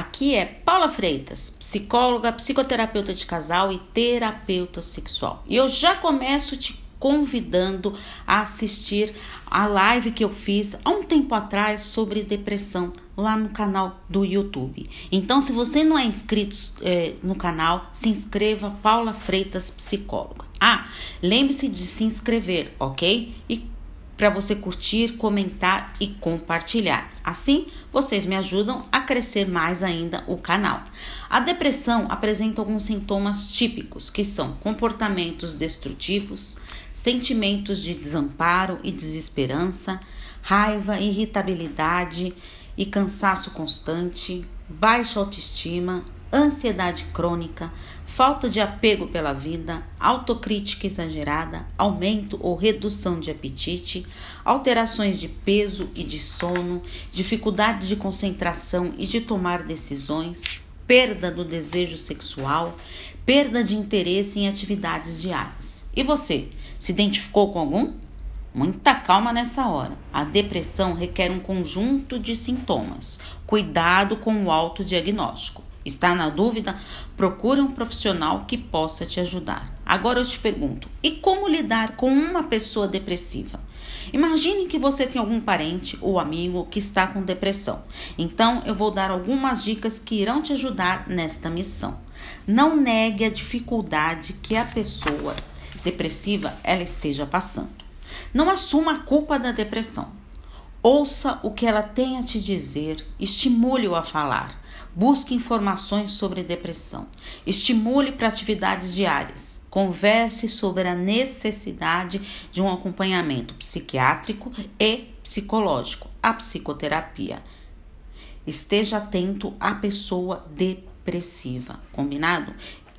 Aqui é Paula Freitas, psicóloga, psicoterapeuta de casal e terapeuta sexual. E eu já começo te convidando a assistir a live que eu fiz há um tempo atrás sobre depressão lá no canal do YouTube. Então, se você não é inscrito é, no canal, se inscreva Paula Freitas Psicóloga. Ah, lembre-se de se inscrever, ok? E para você curtir, comentar e compartilhar. Assim, vocês me ajudam a crescer mais ainda o canal. A depressão apresenta alguns sintomas típicos, que são comportamentos destrutivos, sentimentos de desamparo e desesperança, raiva, irritabilidade e cansaço constante, baixa autoestima, ansiedade crônica, falta de apego pela vida, autocrítica exagerada, aumento ou redução de apetite, alterações de peso e de sono, dificuldade de concentração e de tomar decisões, perda do desejo sexual, perda de interesse em atividades diárias. E você, se identificou com algum? Muita calma nessa hora. A depressão requer um conjunto de sintomas. Cuidado com o autodiagnóstico. Está na dúvida? Procure um profissional que possa te ajudar. Agora eu te pergunto: e como lidar com uma pessoa depressiva? Imagine que você tem algum parente ou amigo que está com depressão. Então eu vou dar algumas dicas que irão te ajudar nesta missão. Não negue a dificuldade que a pessoa depressiva ela esteja passando. Não assuma a culpa da depressão. Ouça o que ela tem a te dizer, estimule-o a falar. Busque informações sobre depressão. Estimule para atividades diárias. Converse sobre a necessidade de um acompanhamento psiquiátrico e psicológico, a psicoterapia. Esteja atento à pessoa depressiva, combinado?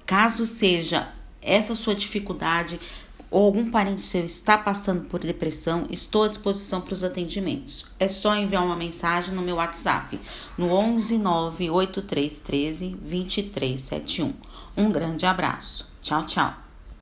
Caso seja essa sua dificuldade, ou algum parente seu está passando por depressão, estou à disposição para os atendimentos. É só enviar uma mensagem no meu WhatsApp no 11 98313 2371. Um grande abraço. Tchau, tchau.